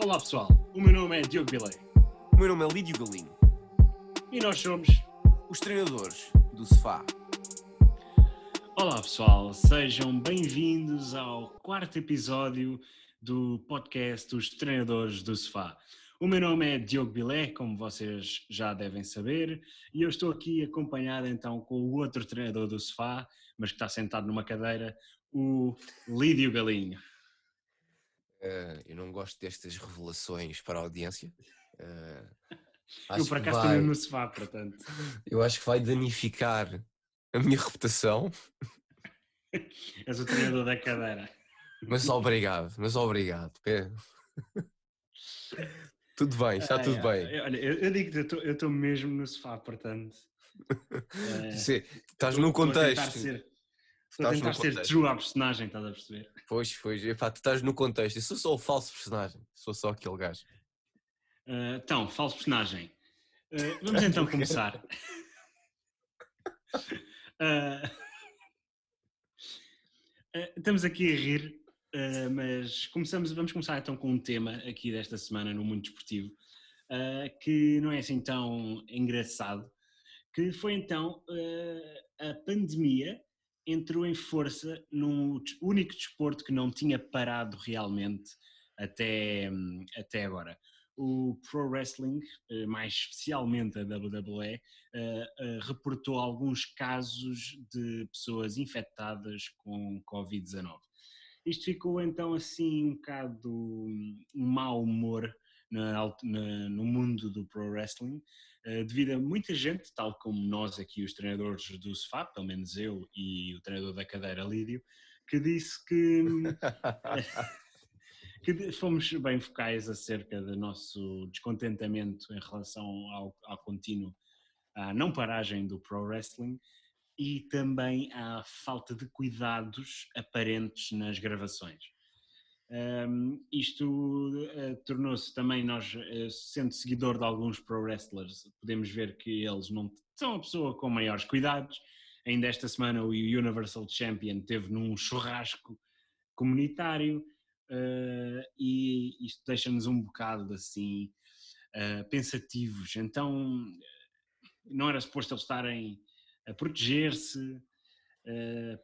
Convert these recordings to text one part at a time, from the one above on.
Olá pessoal, o meu nome é Diogo Bilé O meu nome é Lídio Galinho, e nós somos. os treinadores do sofá. Olá pessoal, sejam bem-vindos ao quarto episódio do podcast dos Treinadores do Sofá. O meu nome é Diogo Bilé, como vocês já devem saber, e eu estou aqui acompanhado então com o outro treinador do Sofá, mas que está sentado numa cadeira, o Lídio Galinho. Eh, eu não gosto destas revelações para a audiência. Eh, eu por acaso vai- estou mesmo no sofá, portanto. eu acho que vai danificar a minha reputação, És o treinador da cadeira. mas obrigado, mas obrigado. É. Tudo bem, está tudo bem. Olha, eu, eu digo que eu estou- mesmo no sofá, portanto. eh, Sim, estás tentar contexto. ser- Estou a Estás tentar ser contexto. true à personagem, estás a perceber? Pois, pois, epá, tu estás no contexto. Eu sou só o falso personagem, sou só aquele gajo. Eh, então, falso personagem. Eh, vamos então começar. Eh, estamos aqui a rir, mas começamos, vamos começar então com um tema aqui desta semana no mundo desportivo, que não é assim tão engraçado, que foi então a pandemia entrou em força des- único desporto que não tinha parado realmente até, hum, até agora. O Pro Wrestling, eh, mais especialmente a WWE, eh, eh, reportou alguns casos de pessoas infectadas com Covid-19. Isto ficou então assim um bocado hum, um mau humor no mundo do Pro Wrestling, devido a muita gente, tal como nós aqui, os treinadores do sofá, pelo menos eu e o treinador da cadeira Lídio, que disse que, que fomos bem focais acerca do nosso descontentamento em relação ao, ao contínuo, à não paragem do Pro Wrestling e também à falta de cuidados aparentes nas gravações. Um, isto uh, tornou-se também, nós, uh, sendo seguidor de alguns pro wrestlers, podemos ver que eles não são a pessoa com maiores cuidados. Ainda esta semana o Universal Champion teve num churrasco comunitário uh, e isto deixa-nos um bocado assim pensativos. Então não era suposto eles estarem a proteger-se,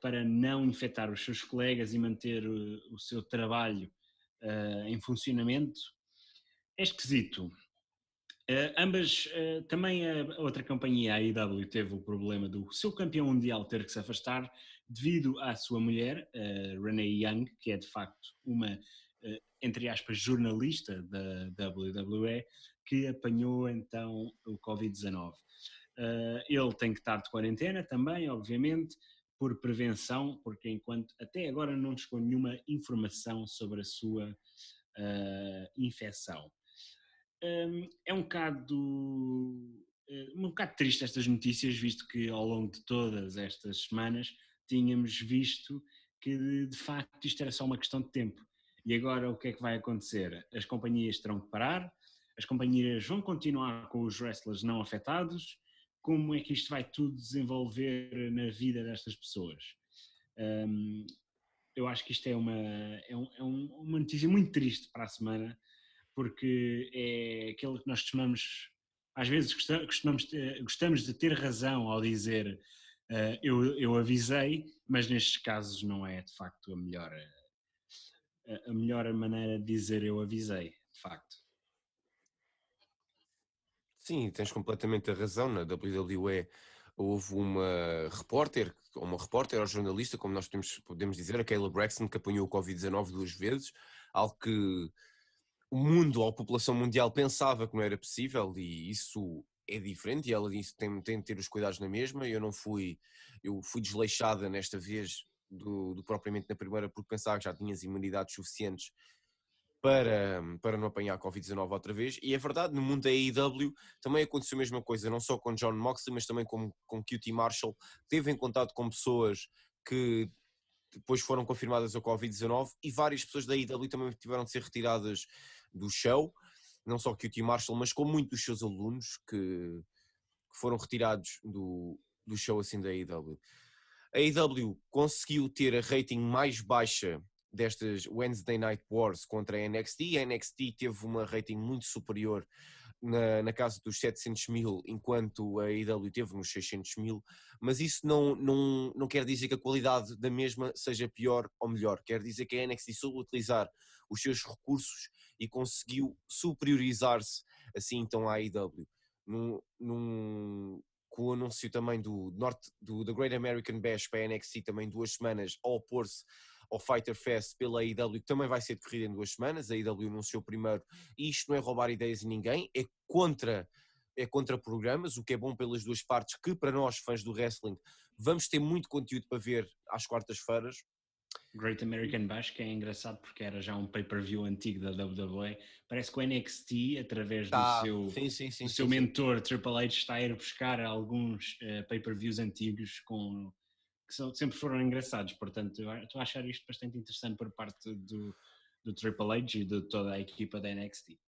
para não infectar os seus colegas e manter o, seu trabalho uh, em funcionamento, é esquisito. Uh, ambas, também a outra companhia, a IW, teve o problema do seu campeão mundial ter que se afastar devido à sua mulher, Renee Young, que é de facto uma, entre aspas, jornalista da WWE, que apanhou então o Covid-19. ele tem que estar de quarentena também, obviamente, por prevenção, porque enquanto até agora não chegou nenhuma informação sobre a sua uh, infecção. Um, é um bocado, uh, um bocado triste estas notícias, visto que ao longo de todas estas semanas tínhamos visto que de facto isto era só uma questão de tempo. E agora o que é que vai acontecer? As companhias terão que parar, as companhias vão continuar com os wrestlers não afetados, como é que isto vai tudo desenvolver na vida destas pessoas. Um, eu acho que isto é uma, é, um, é um, uma notícia muito triste para a semana, porque é aquilo que nós costumamos, às vezes costumamos, gostamos de ter razão ao dizer uh, eu, eu avisei, mas nestes casos não é de facto a melhor, a, a melhor maneira de dizer eu avisei, de facto. Sim, tens completamente a razão. Na WWE houve uma repórter, uma repórter ou jornalista, como nós podemos, podemos dizer, a Kayla Braxton, que apanhou o Covid-19 duas vezes, algo que o mundo, a população mundial pensava que não era possível e isso é diferente e ela disse tem, tem de ter os cuidados na mesma. Eu não fui, eu fui desleixada nesta vez do, do propriamente na primeira porque pensava que já tinhas imunidades suficientes para, para não apanhar Covid-19 outra vez. E é verdade, no mundo da AEW também aconteceu a mesma coisa, não só com John Moxley, mas também com, com QT Marshall. Teve em contato com pessoas que depois foram confirmadas a Covid-19 e várias pessoas da AEW também tiveram de ser retiradas do show. Não só QT Marshall, mas com muitos dos seus alunos que, que foram retirados do, do show assim da AEW. A AEW conseguiu ter a rating mais baixa destas Wednesday Night Wars contra a NXT. A NXT teve uma rating muito superior na, na casa dos 700 mil, enquanto a AEW teve nos 600 mil, mas isso não, não, não quer dizer que a qualidade da mesma seja pior ou melhor, quer dizer que a NXT soube utilizar os seus recursos e conseguiu superiorizar-se assim então à AEW. Num, num, com o anúncio também do, norte, do The Great American Bash para a NXT também duas semanas ao opor-se ao Fighter Fest pela AEW, que também vai ser decorrida em duas semanas. A AEW anunciou primeiro, e isto não é roubar ideias a ninguém, é contra, é contra programas, o que é bom pelas duas partes, que para nós, fãs do wrestling, vamos ter muito conteúdo para ver às quartas-feiras. Great American Bash, que é engraçado porque era já um pay-per-view antigo da WWE. Parece que o NXT, através tá. do seu, sim, sim, sim, do seu mentor Triple H, está a ir buscar alguns uh, pay-per-views antigos com que são, sempre foram engraçados. Portanto, eu estou a achar isto bastante interessante por parte do, do Triple H e de toda a equipa da NXT.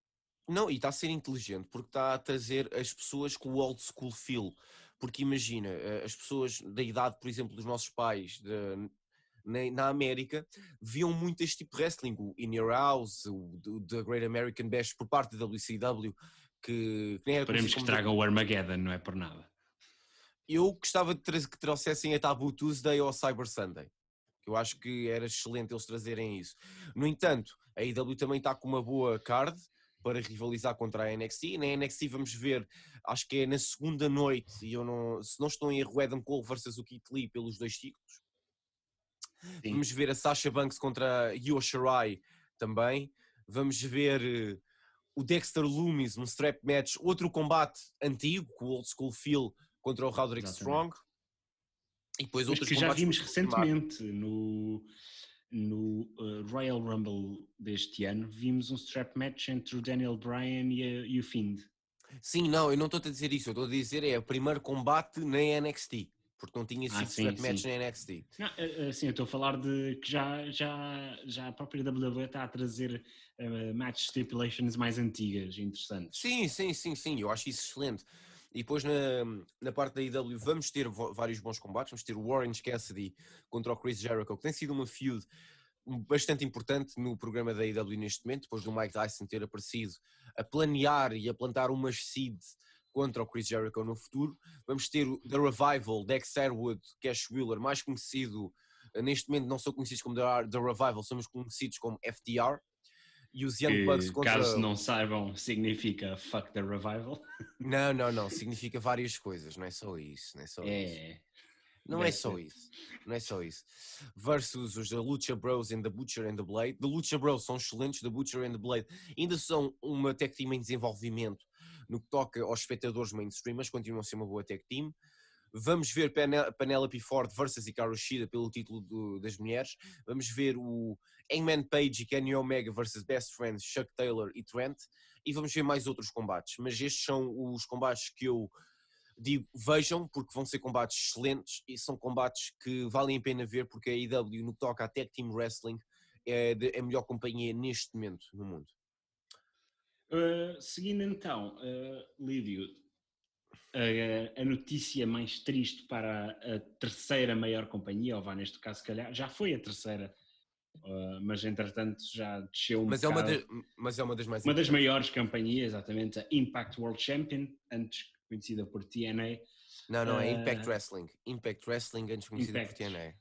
Não, e está a ser inteligente porque está a trazer as pessoas com o old school feel. Porque imagina, eh, as pessoas da idade, por exemplo, dos nossos pais de, na, na, América viam muito este tipo de wrestling, o In Your House, o The Great American Bash por parte da WCW. Que, que nem Esperemos que tragam o Armageddon, não é por nada eu gostava de que trouxessem a Taboo Tuesday ou a Cyber Sunday. Eu acho que era excelente eles trazerem isso. No entanto, a IW também está com uma boa card para rivalizar contra a NXT. Na NXT vamos ver, acho que é na segunda noite, e eu não, se não estou em erro, Adam Cole versus o Keith Lee pelos dois títulos. Sim. Vamos ver a Sasha Banks contra Io Shirai também. Vamos ver uh, o Dexter Loomis num strap match, outro combate antigo, com o old school feel contra o Roderick. Strong. E depois outros que já vimos recentemente no, no uh, Royal Rumble deste ano, vimos um strap match entre o Daniel Bryan e, a, e o Fiend. Sim, não, eu não estou a dizer isso, eu estou a dizer é o primeiro combate na NXT, porque não tinha sido ah, sim, strap match na NXT. Não, uh, sim, eu estou a falar de que já, já, já a própria WWE está a trazer uh, match stipulations mais antigas, interessantes. Sim, sim, sim, sim, eu acho isso excelente. E depois na, na parte da IW vamos ter vários bons combates. Vamos ter o Warren Cassidy contra o Chris Jericho, que tem sido uma feud bastante importante no programa da IW neste momento, depois do Mike Tyson ter aparecido a planear e a plantar umas seeds contra o Chris Jericho no futuro. Vamos ter o The Revival, Dex Airwood, Cash Wheeler, mais conhecido, neste momento não são conhecidos como The Revival, somos conhecidos como FTR e os Young Bucks contra... Caso não saibam, significa fuck the revival. Não, não, não, significa várias coisas, não é só isso, não é só é. isso. Não é só isso, não é só isso. Versus os The Lucha Bros and The Butcher and The Blade. The Lucha Bros são excelentes, The Butcher and The Blade ainda são uma tech team em desenvolvimento no que toca aos espectadores mainstream, mas continuam a ser uma boa tech team. Vamos ver Penelope Ford versus Hikaru Shida pelo título do, das mulheres. Vamos ver o Hangman Page e Kenny Omega versus Best Friends Chuck Taylor e Trent. E vamos ver mais outros combates. Mas estes são os combates que eu digo vejam, porque vão ser combates excelentes e são combates que valem a pena ver, porque a AEW, no que toca a Team Wrestling, é, é a melhor companhia neste momento no mundo. Uh, seguindo então, uh, Lídio, a, a, notícia mais triste para a, terceira maior companhia, ou vá neste caso, se calhar, já foi a terceira, uh, mas entretanto já desceu um mas é, uma de, mas é uma das mais Uma das maiores companhias, exatamente, a Impact World Champion, antes conhecida por TNA. Não, não, é Impact Wrestling. Impact Wrestling, antes conhecida Impact. por TNA.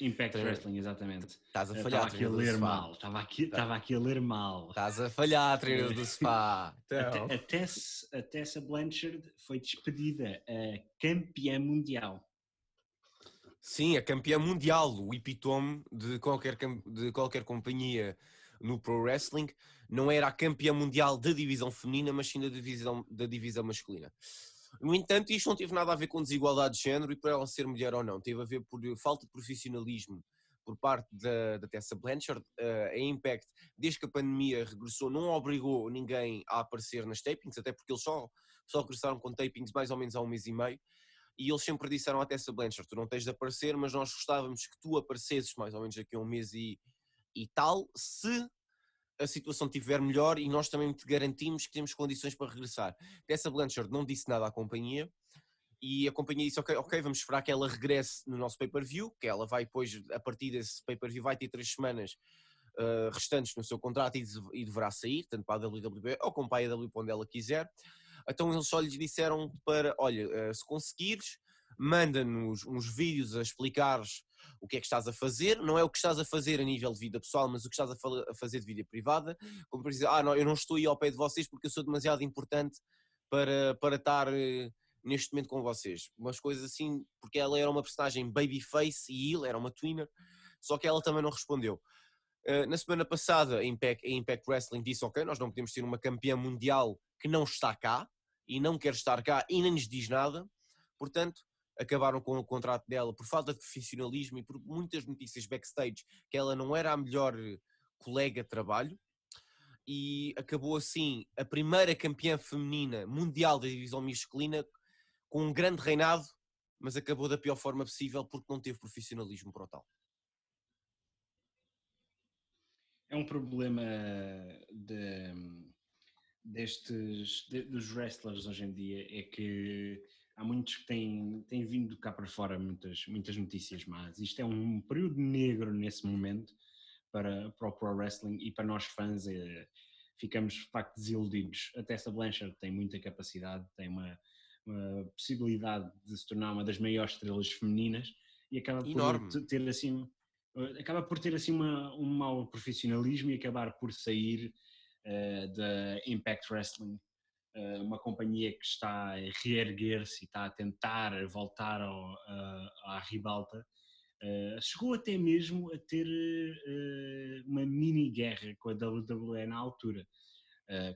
Impact Tre... Wrestling, exatamente. Estás a falhar, Estava aqui a ler mal. Estava aqui, tá. estava aqui a ler mal. Estás a falhar, treinador do spa. Então. A, Tess, a Tessa Blanchard foi despedida, a campeã mundial. Sim, a campeã mundial, o epitome de qualquer, de qualquer companhia no pro wrestling. Não era a campeã mundial da divisão feminina, mas sim da divisão, da divisão masculina. No entanto, isto não teve nada a ver com desigualdade de género e por ela ser mulher ou não, teve a ver por falta de profissionalismo por parte da, da Tessa Blanchard. Uh, a Impact, desde que a pandemia regressou, não obrigou ninguém a aparecer nas tapings, até porque eles só, só regressaram com tapings mais ou menos há um mês e meio. E eles sempre disseram à Tessa Blanchard: Tu não tens de aparecer, mas nós gostávamos que tu aparecesses mais ou menos daqui a um mês e, e tal, se a situação estiver melhor e nós também te garantimos que temos condições para regressar. Tessa Blanchard não disse nada à companhia e a companhia disse, ok, ok, vamos esperar que ela regresse no nosso pay-per-view, que ela vai depois, a partir desse pay-per-view, vai ter três semanas uh, restantes no seu contrato e, e, deverá sair, tanto para a WWE ou como para a AEW, onde ela quiser. Então eles só lhes disseram para, olha, uh, se conseguires, manda-nos uns vídeos a explicar o que é que estás a fazer, não é o que estás a fazer a nível de vida pessoal, mas o que estás a, fazer de vida privada, como por dizer, ah, não, eu não estou aí ao pé de vocês porque eu sou demasiado importante para, para estar uh, neste momento com vocês. Umas coisas assim, porque ela era uma personagem babyface e ele era uma twinner, só que ela também não respondeu. Uh, na semana passada, a Impact, a Impact Wrestling disse: Ok, nós não podemos ter uma campeã mundial que não está cá e não quer estar cá e nem nos diz nada, portanto, acabaram com o contrato dela por falta de profissionalismo e por muitas notícias backstage que ela não era a melhor colega de trabalho. E acabou assim a primeira campeã feminina mundial da divisão masculina com um grande reinado, mas acabou da pior forma possível porque não teve profissionalismo para o tal. É um problema de, destes de, dos wrestlers hoje em dia é que há muitos que têm, têm vindo cá para fora muitas, muitas notícias más. Isto é um período negro nesse momento para, para o Pro Wrestling e para nós fãs é, ficamos de facto desiludidos. A Tessa Blanchard tem muita capacidade, tem uma, uma possibilidade de se tornar uma das maiores estrelas femininas e acaba Enorme. por ter assim acaba por ter assim uma, um mau profissionalismo e acabar por sair uh, da Impact Wrestling, uma companhia que está a reerguer-se e está a tentar voltar ao, à ribalta. Uh, chegou até mesmo a ter uma mini guerra com a WWE na altura.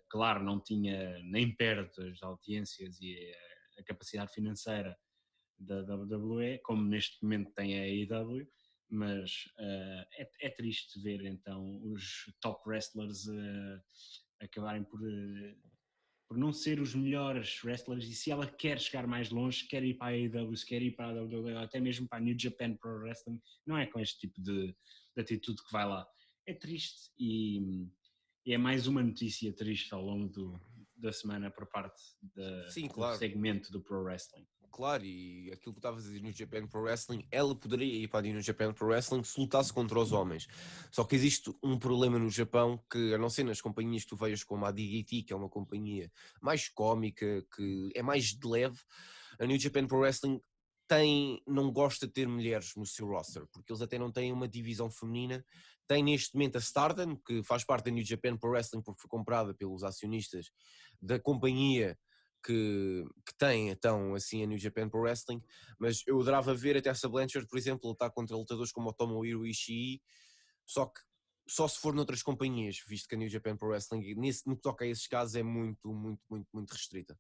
claro, não tinha nem perto as audiências e a capacidade financeira da WWE, como neste momento tem a AEW, mas uh, é, é, triste ver então os top wrestlers uh, acabarem por, uh, por não ser os melhores wrestlers e se ela quer chegar mais longe, quer ir para a AEW, quer ir para a WWE, até mesmo para a New Japan Pro Wrestling, não é com este tipo de, de atitude que vai lá. É triste e, e, é mais uma notícia triste ao longo do, da semana por parte da, Sim, claro. do segmento do Pro Wrestling claro, e aquilo que estavas a dizer no Japan Pro Wrestling, ela poderia ir para a New Japan Pro Wrestling se lutasse contra os homens. Só que existe um problema no Japão que, a não ser nas companhias que tu vejas como a DDT, que é uma companhia mais cómica, que é mais de leve, a New Japan Pro Wrestling tem, não gosta de ter mulheres no seu roster, porque eles até não têm uma divisão feminina. Tem neste momento a Stardom, que faz parte da New Japan Pro Wrestling porque foi comprada pelos acionistas da companhia que, que tem então assim a New Japan Pro Wrestling, mas eu adorava ver até essa Blanchard, por exemplo, lutar contra lutadores como o Tomohiro Ishii, só que só se for noutras companhias, visto que a New Japan Pro Wrestling nesse, no que toca a esses casos é muito, muito, muito, muito restrita.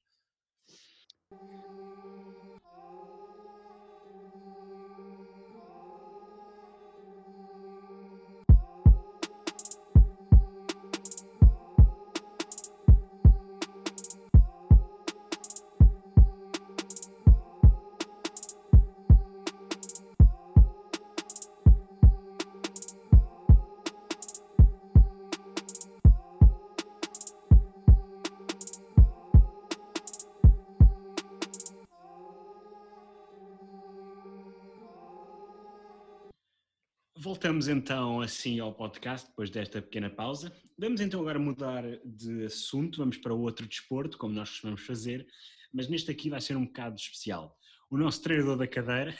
Voltamos então assim ao podcast, depois desta pequena pausa. Vamos então agora mudar de assunto, vamos para outro desporto, como nós costumamos fazer, mas neste aqui vai ser um bocado especial. O nosso treinador da cadeira,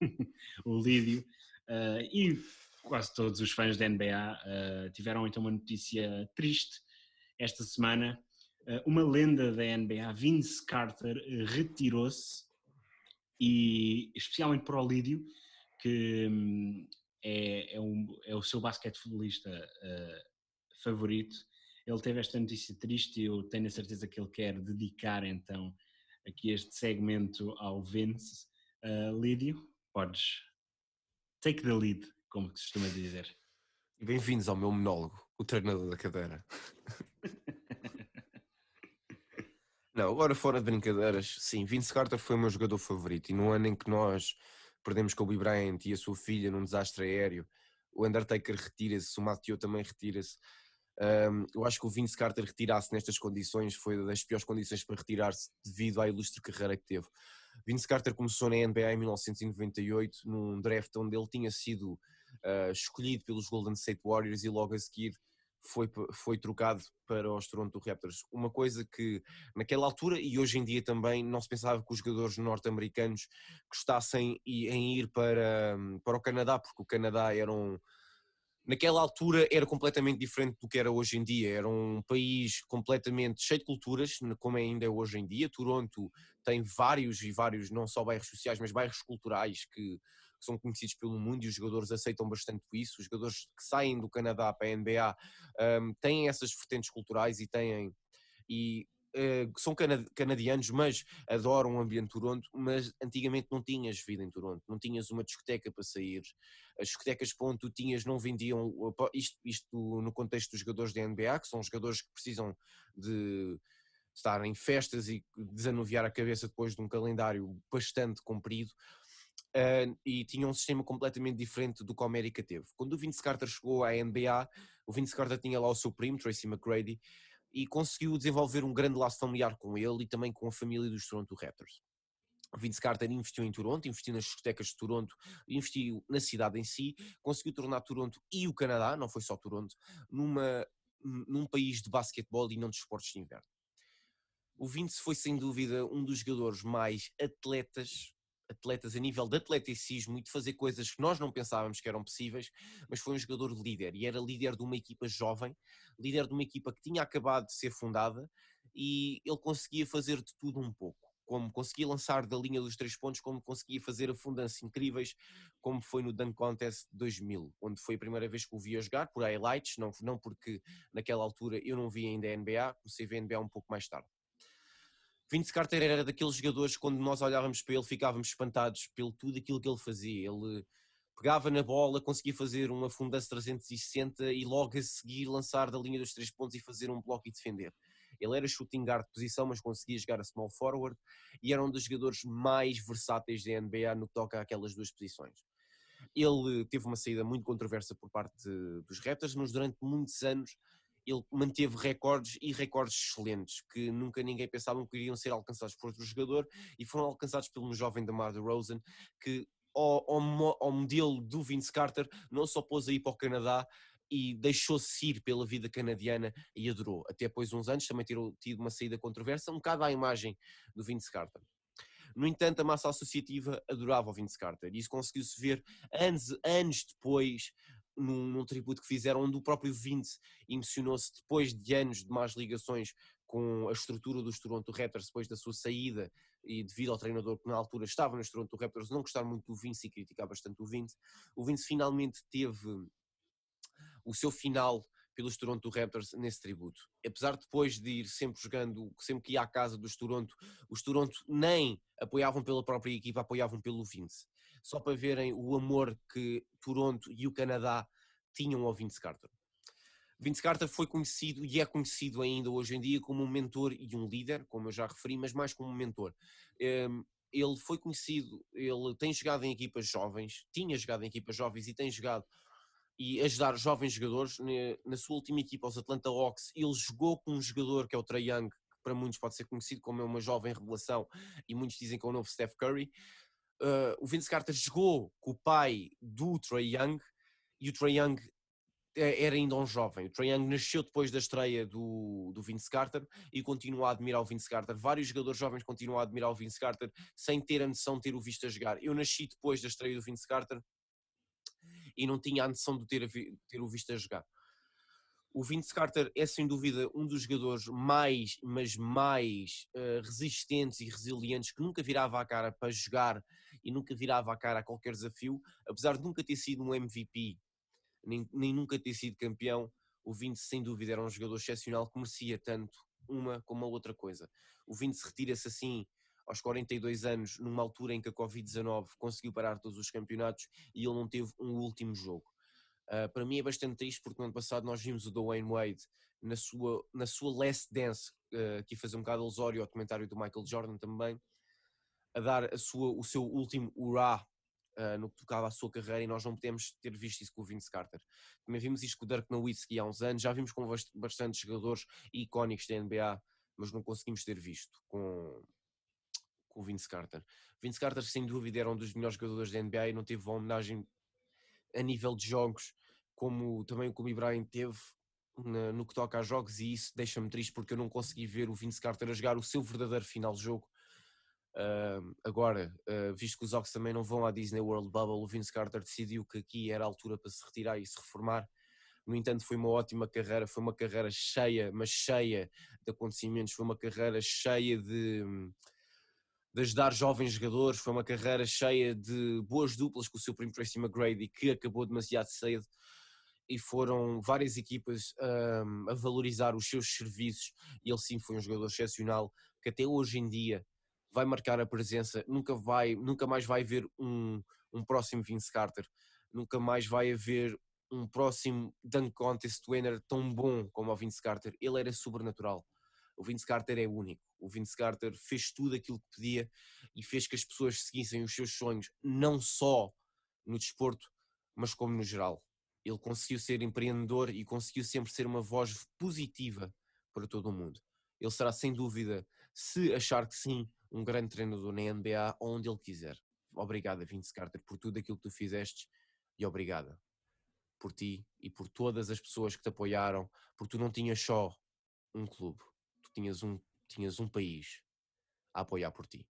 o Lídio, uh, e quase todos os fãs da NBA uh, eh, tiveram então uma notícia triste esta semana. Uh, uma lenda da NBA, Vince Carter, retirou-se e especialmente para o Lídio, que um, é, é, um, é o seu basquetebolista uh, favorito. Ele teve esta notícia triste e eu tenho a certeza que ele quer dedicar então aqui este segmento ao Vince. Uh, Lídio, podes take the lead, como se costuma dizer. Bem-vindos ao meu monólogo, o treinador da cadeira. Não, agora fora de brincadeiras, sim, Vince Carter foi o meu jogador favorito e no ano em que nós perdemos Kobe Bryant e a sua filha num desastre aéreo, o Undertaker retira-se, o Matthew também retira-se. Um, eu acho que o Vince Carter retirar-se nestas condições foi das piores condições para retirar-se devido à ilustre carreira que teve. Vince Carter começou na NBA em 1998, num draft onde ele tinha sido uh, escolhido pelos Golden State Warriors e logo a seguir foi, foi trocado para os Toronto Raptors. Uma coisa que naquela altura e hoje em dia também não se pensava que os jogadores norte-americanos gostassem em ir para, para o Canadá, porque o Canadá era um, naquela altura era completamente diferente do que era hoje em dia. Era um país completamente cheio de culturas, como ainda é hoje em dia. Toronto tem vários e vários, não só bairros sociais, mas bairros culturais que, que são conhecidos pelo mundo e os jogadores aceitam bastante isso. Os jogadores que saem do Canadá para a NBA um, têm essas vertentes culturais e têm. E Uh, são canadianos, mas adoram o ambiente de Toronto, mas antigamente não tinhas vida em Toronto, não tinhas uma discoteca para sair, as discotecas ponto tinhas não vendiam, isto, isto no contexto dos jogadores da NBA, que são jogadores que precisam de estar em festas e desanuviar a cabeça depois de um calendário bastante comprido, uh, e tinham um sistema completamente diferente do que a América teve. Quando o Vince Carter chegou à NBA, o Vince Carter tinha lá o seu primo, Tracy McGrady, e conseguiu desenvolver um grande laço familiar com ele e também com a família dos Toronto Raptors. O Vince Carter investiu em Toronto, investiu nas discotecas de Toronto, investiu na cidade em si, conseguiu tornar Toronto e o Canadá, não foi só Toronto, numa, num país de basquetebol e não de esportes de inverno. O Vince foi sem dúvida um dos jogadores mais atletas atletas a nível de atleticismo e de fazer coisas que nós não pensávamos que eram possíveis, mas foi um jogador líder e era líder de uma equipa jovem, líder de uma equipa que tinha acabado de ser fundada e ele conseguia fazer de tudo um pouco. Como conseguia lançar da linha dos três pontos, como conseguia fazer afundanças incríveis, como foi no Dunk Contest 2000, onde foi a primeira vez que o via jogar, por highlights, não, não porque naquela altura eu não via ainda a NBA, comecei a ver a NBA um pouco mais tarde. Vince Carter era daqueles jogadores que quando nós olhávamos para ele ficávamos espantados pelo tudo aquilo que ele fazia. Ele pegava na bola, conseguia fazer uma fundança 360 e logo a seguir lançar da linha dos três pontos e fazer um bloco e defender. Ele era shooting guard de posição, mas conseguia jogar a small forward e era um dos jogadores mais versáteis da NBA no que toca àquelas duas posições. Ele teve uma saída muito controversa por parte dos Raptors, mas durante muitos anos ele manteve recordes e recordes excelentes que nunca ninguém pensava que iriam ser alcançados por outro jogador e foram alcançados pelo jovem DeMar DeRozan que ao, ao, ao modelo do Vince Carter não só pôs aí para o Canadá e deixou-se ir pela vida canadiana e adorou. Até depois uns anos também tirou, tido uma saída controversa, um bocado à imagem do Vince Carter. No entanto, a massa associativa adorava o Vince Carter e isso conseguiu-se ver anos, anos depois num, num, tributo que fizeram, onde o próprio Vince emocionou-se depois de anos de más ligações com a estrutura dos Toronto Raptors, depois da sua saída e devido ao treinador que na altura estava nos Toronto Raptors, não gostar muito do Vince e criticar bastante o Vince, o Vince finalmente teve o seu final pelos Toronto Raptors nesse tributo. Apesar de depois de ir sempre jogando, sempre que ia à casa dos Toronto, os Toronto nem apoiavam pela própria equipa, apoiavam pelo Vince só para verem o amor que Toronto e o Canadá tinham ao Vince Carter. Vince Carter foi conhecido e é conhecido ainda hoje em dia como um mentor e um líder, como eu já referi, mas mais como um mentor. Ehm, ele foi conhecido, ele tem jogado em equipas jovens, tinha jogado em equipas jovens e tem jogado e ajudar jovens jogadores. Na sua última equipa, os Atlanta Hawks, ele jogou com um jogador que é o Trae Young, que para muitos pode ser conhecido como uma jovem revelação e muitos dizem que é o novo Steph Curry uh, o Vince Carter jogou com o pai do Trey Young e o Trey Young eh, era ainda um jovem. O Trey Young nasceu depois da estreia do, do Vince Carter e continua a admirar o Vince Carter. Vários jogadores jovens continuam a admirar o Vince Carter sem ter a noção de ter o visto a jogar. Eu nasci depois da estreia do Vince Carter e não tinha a noção de ter, ter o visto a jogar. O Vince Carter é sem dúvida um dos jogadores mais, mas mais uh, resistentes e resilientes que nunca virava a cara para jogar e nunca virava a cara a qualquer desafio, apesar de nunca ter sido um MVP, nem, nem nunca ter sido campeão. O Vince, sem dúvida, era um jogador excepcional que merecia tanto uma como a outra coisa. O Vince retira-se assim aos 42 anos, numa altura em que a Covid-19 conseguiu parar todos os campeonatos e ele não teve um último jogo. Uh, para mim é bastante triste porque no ano passado nós vimos o Dwayne Wade na sua, na sua Last Dance, uh, aqui fazer um bocado alusório ao documentário do Michael Jordan também, a dar a sua, o seu último hurrah uh, no que tocava à sua carreira e nós não podemos ter visto isso com o Vince Carter. Também vimos isto com o Dirk Nowitzki há uns anos, já vimos com bastantes jogadores icónicos da NBA, mas não conseguimos ter visto com, com o Vince Carter. Vince Carter, sem dúvida, era um dos melhores jogadores da NBA e não teve uma homenagem a nível de jogos, como também o Kobe Bryant teve no que toca a jogos, e isso deixa-me triste porque eu não consegui ver o Vince Carter a jogar o seu verdadeiro final de jogo. Uh, agora, uh, visto que os Hawks também não vão à Disney World Bubble, o Vince Carter decidiu que aqui era a altura para se retirar e se reformar. No entanto, foi uma ótima carreira, foi uma carreira cheia, mas cheia de acontecimentos, foi uma carreira cheia de, de ajudar jovens jogadores, foi uma carreira cheia de boas duplas com o seu primo Tracy McGrady, que acabou demasiado cedo, e foram várias equipas um, a valorizar os seus serviços, e ele sim foi um jogador excepcional, que até hoje em dia vai marcar a presença, nunca, vai, nunca mais vai haver um, um próximo Vince Carter, nunca mais vai haver um próximo Dunk Contest winner tão bom como o Vince Carter. Ele era sobrenatural. O Vince Carter é único. O Vince Carter fez tudo aquilo que podia e fez que as pessoas seguissem os seus sonhos, não só no desporto, mas como no geral. Ele conseguiu ser empreendedor e conseguiu sempre ser uma voz positiva para todo o mundo. Ele será sem dúvida, se achar que sim, um grande treinador na NBA onde ele quiser. Obrigada, Vince Carter, por tudo aquilo que tu fizeste e obrigada por ti e por todas as pessoas que te apoiaram, porque tu não tinhas só um clube, tu tinhas um, tinhas um país a apoiar por ti.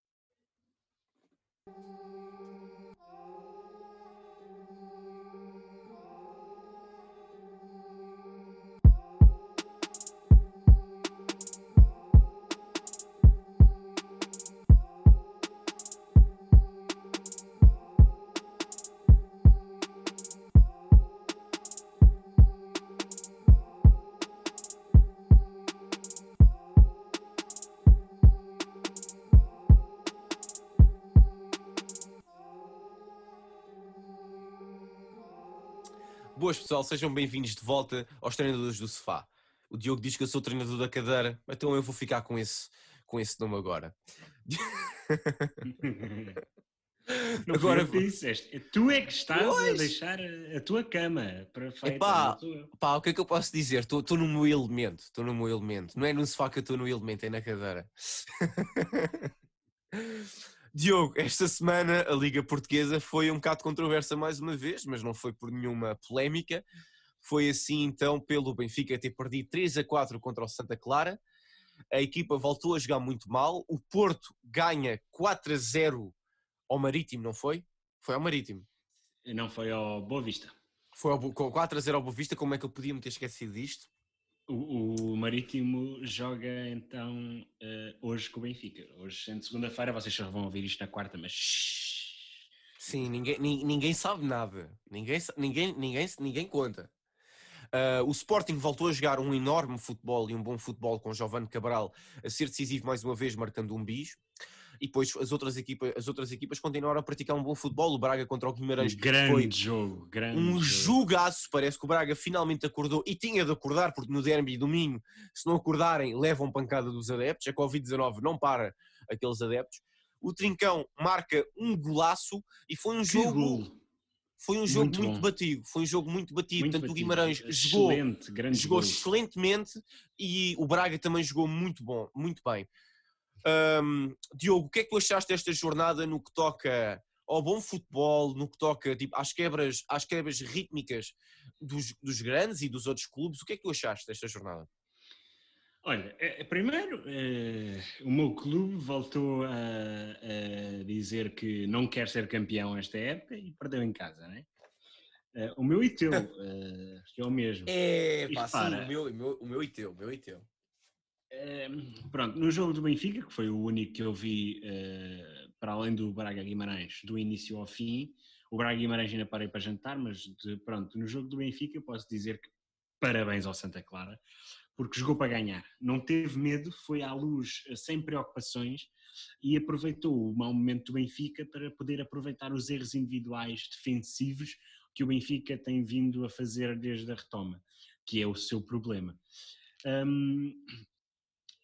Boas pessoal, sejam bem-vindos de volta aos treinadores do sofá. O Diogo diz que eu sou treinador da cadeira, então eu vou ficar com esse, com esse nome agora. Não agora que disseste. Tu é que estás pois. a deixar a tua cama para. Epá, pá, o que é que eu posso dizer? Estou no meu elemento, estou no meu elemento. Não é no sofá que eu estou no elemento, é na cadeira. Diogo, esta semana a Liga Portuguesa foi um bocado controversa mais uma vez, mas não foi por nenhuma polémica. Foi assim então pelo Benfica ter perdido 3 a 4 contra o Santa Clara. A equipa voltou a jogar muito mal. O Porto ganha 4 a 0 ao Marítimo, não foi? Foi ao Marítimo. Não foi ao Boa Vista. Foi ao, 4 a 0 ao Boa Vista, como é que eu podia me ter esquecido disto? O, o, Marítimo joga então uh, hoje com o Benfica. Hoje, sendo segunda-feira, vocês só vão ouvir isto na quarta, mas. Sim, ninguém, ninguém sabe nada. Ninguém, ninguém, ninguém, ninguém conta. Uh, o Sporting voltou a jogar um enorme futebol e um bom futebol com Giovanni Cabral a ser decisivo mais uma vez, marcando um bis e depois as outras equipas, as outras equipas continuaram a praticar um bom futebol. O Braga contra o Guimarães grande foi jogo, grande um jogaço. Parece que o Braga finalmente acordou e tinha de acordar, porque no derby domingo, se não acordarem, levam pancada dos adeptos. A Covid-19 não para aqueles adeptos. O Trincão marca um golaço e foi um que jogo. Foi um jogo muito, muito batido, foi um jogo muito batido. Muito Tanto batido. o Guimarães jogou, jogou excelentemente e o Braga também jogou muito bom, muito bem. Um, Diogo, o que é que tu achaste desta jornada no que toca ao bom futebol, no que toca tipo, às, quebras, às quebras rítmicas dos, dos grandes e dos outros clubes? O que é que tu achaste desta jornada? Olha, é, é, primeiro, é, o meu clube voltou a, a, dizer que não quer ser campeão esta época e perdeu em casa, não é? Eh, o meu e teu, que é o mesmo. É, pá, sim, o meu, o meu, o meu e teu, o meu e teu. Pronto, no jogo do Benfica, que foi o único que eu vi uh, para além do Braga Guimarães, do início ao fim, o Braga Guimarães ainda parei para jantar, mas de, pronto, no jogo do Benfica posso dizer que parabéns ao Santa Clara, porque jogou para ganhar, não teve medo, foi à luz eh, sem preocupações e aproveitou o mau momento do Benfica para poder aproveitar os erros individuais defensivos que o Benfica tem vindo a fazer desde a retoma, que é o seu problema. Um,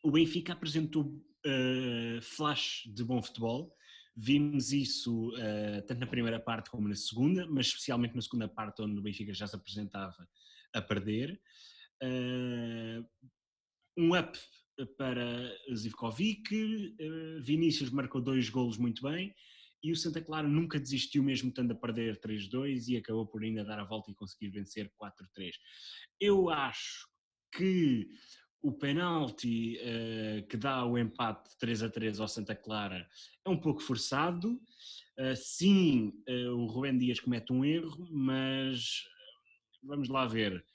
o Benfica apresentou uh, flash de bom futebol. Vimos isso uh, tanto na primeira parte como na segunda, mas especialmente na segunda parte, onde o Benfica já se apresentava a perder. Uh, um up para Zivkovic, Vinícius marcou dois golos muito bem e o Santa Clara nunca desistiu mesmo estando a perder 3-2 e acabou por ainda dar a volta e conseguir vencer 4-3. Eu acho que o penalti uh, que dá o empate 3 a 3 ao Santa Clara é um pouco forçado. Uh, sim, uh, o Rubén Dias comete um erro, mas vamos lá ver.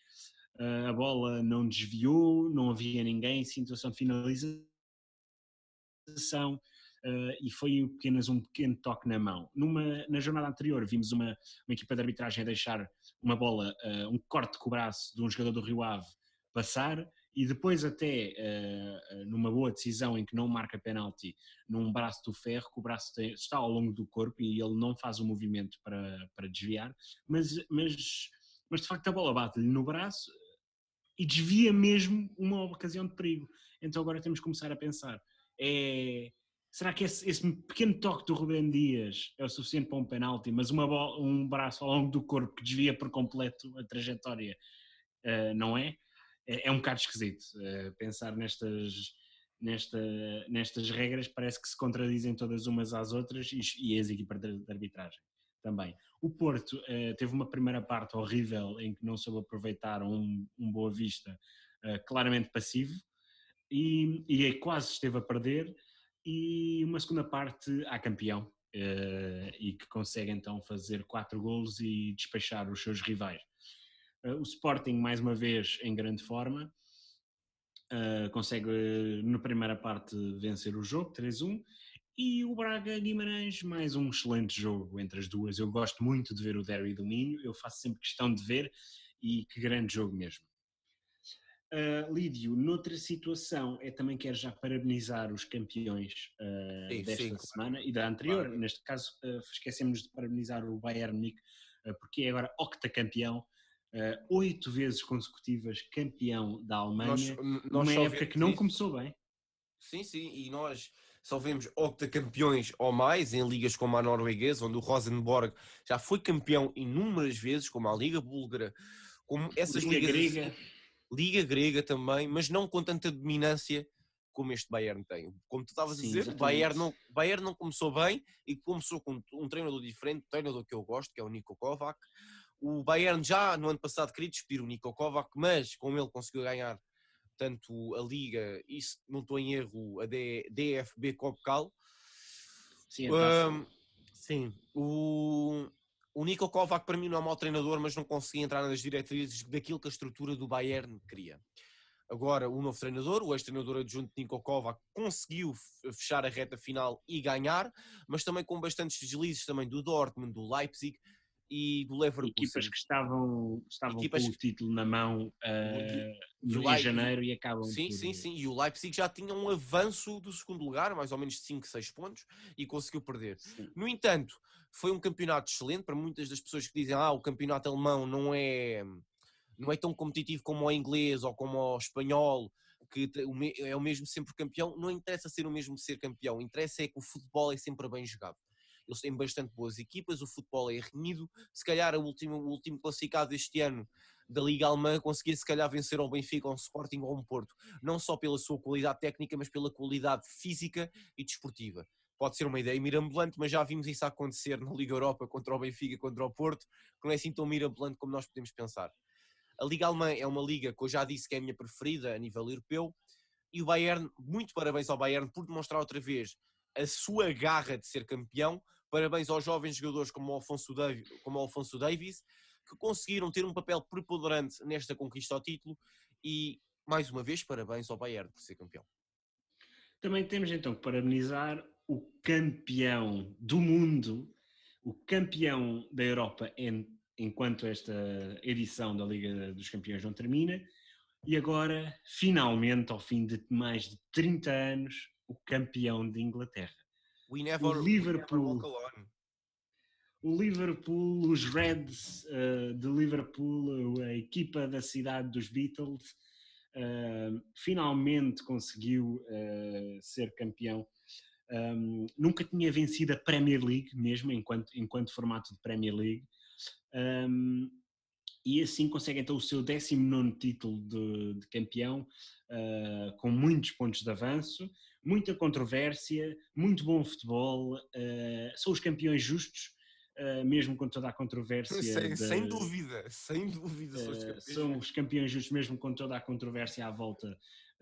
a bola não desviou, não havia ninguém, situação de finalização uh, e foi apenas um pequeno toque na mão. Numa, na jornada anterior vimos uma, uma equipa de arbitragem a deixar uma bola, uh, um corte com o braço de um jogador do Rio Ave passar e depois até uh, numa boa decisão em que não marca penalti num braço do ferro, que o braço tem, está ao longo do corpo e ele não faz o movimento para, para desviar, mas, mas, mas de facto a bola bate-lhe no braço e desvia mesmo uma ocasião de perigo. Então agora temos que começar a pensar, é, será que esse, esse, pequeno toque do Rubem Dias é o suficiente para um penalti, mas uma bola, um braço ao longo do corpo que desvia por completo a trajetória uh, não é? É? é? um bocado esquisito uh, pensar nestas, nesta, nestas regras, parece que se contradizem todas umas às outras e, e as equipas de, de, arbitragem também. O Porto uh, teve uma primeira parte horrível em que não soube aproveitar um, um Boa Vista claramente passivo e, e quase esteve a perder e uma segunda parte a campeão uh, e que consegue então fazer quatro golos e despachar os seus rivais. Uh, o Sporting, mais uma vez, em grande forma, uh, consegue na primeira parte vencer o jogo, 3-1, e o Braga Guimarães, mais um excelente jogo entre as duas. Eu gosto muito de ver o Derby do Minho, eu faço sempre questão de ver e que grande jogo mesmo. Uh, Lídio, noutra situação, é também quero já parabenizar os campeões uh, sim, desta sim, semana claro. e da anterior. Claro. Neste caso, uh, esquecemos de parabenizar o Bayern Munique, uh, porque é agora octacampeão, oito vezes consecutivas campeão da Alemanha, nós, nós numa época que não isso. começou bem. Sim, sim, e nós só vemos octacampeões ou mais em ligas como a norueguesa, onde o Rosenborg já foi campeão inúmeras vezes, como a Liga Búlgara, como essas Liga ligas. Grega Liga Grega também, mas não com tanta dominância como este Bayern tem. Como tu estavas a dizer, Bayern não, Bayern não começou bem e começou com um treinador diferente, um treinador que eu gosto, que é o Niko Kovac. O Bayern já no ano passado queria despedir o Niko Kovac, mas com ele conseguiu ganhar tanto a Liga e, se não estou em erro, a DFB Copcal. Sim, um, sim. O, o Niko Kovac para mim não é um mau treinador, mas não conseguia entrar nas diretrizes daquilo que a estrutura do Bayern queria. Agora, o novo treinador, o ex-treinador adjunto Niko Kovac, conseguiu fechar a reta final e ganhar, mas também com bastantes deslizes também do Dortmund, do Leipzig e do Leverkusen. Equipas que estavam, estavam Equipas... com o título na mão uh, no Rio de Janeiro e acabam Sim, por... sim, sim. E o Leipzig já tinha um avanço do segundo lugar, mais ou menos de 5, 6 pontos, e conseguiu perder. Sim. No entanto, foi um campeonato excelente para muitas das pessoas que dizem ah, o campeonato alemão não é, não é tão competitivo como o inglês ou como o espanhol, que é o mesmo sempre campeão. Não interessa ser o mesmo ser campeão, interessa é que o futebol é sempre bem jogado. Eles têm bastante boas equipas, o futebol é renhido. Se calhar o último, o último classificado este ano da Liga Alemã conseguir se calhar vencer ao Benfica, ao Sporting ou ao Porto, não só pela sua qualidade técnica, mas pela qualidade física e desportiva pode ser uma ideia mirabolante, mas já vimos isso acontecer na Liga Europa contra o Benfica, contra o Porto, que não é assim tão mirabolante como nós podemos pensar. A Liga Alemã é uma liga que eu já disse que é a minha preferida a nível europeu, e o Bayern, muito parabéns ao Bayern por demonstrar outra vez a sua garra de ser campeão. Parabéns aos jovens jogadores como o Alfonso Davis, como o Alfonso Davis que conseguiram ter um papel preponderante nesta conquista ao título. E, mais uma vez, parabéns ao Bayern por ser campeão. Também temos então que parabenizar o campeão do mundo, o campeão da Europa em, enquanto esta edição da Liga dos Campeões não termina, e agora, finalmente, ao fim de mais de 30 anos, o campeão de Inglaterra. We never, o Liverpool. Never o Liverpool, os Reds uh, de Liverpool, a equipa da cidade dos Beatles, uh, finalmente conseguiu uh, ser campeão um, nunca tinha vencido a Premier League, mesmo enquanto, enquanto formato de Premier League. Um, e assim consegue então o seu 19 título de, de campeão, uh, com muitos pontos de avanço, muita controvérsia, muito bom futebol, uh, são os campeões justos, uh, mesmo com toda a controvérsia. Sem, de, sem dúvida, sem dúvida. São os, campeões. são os campeões justos, mesmo com toda a controvérsia à volta,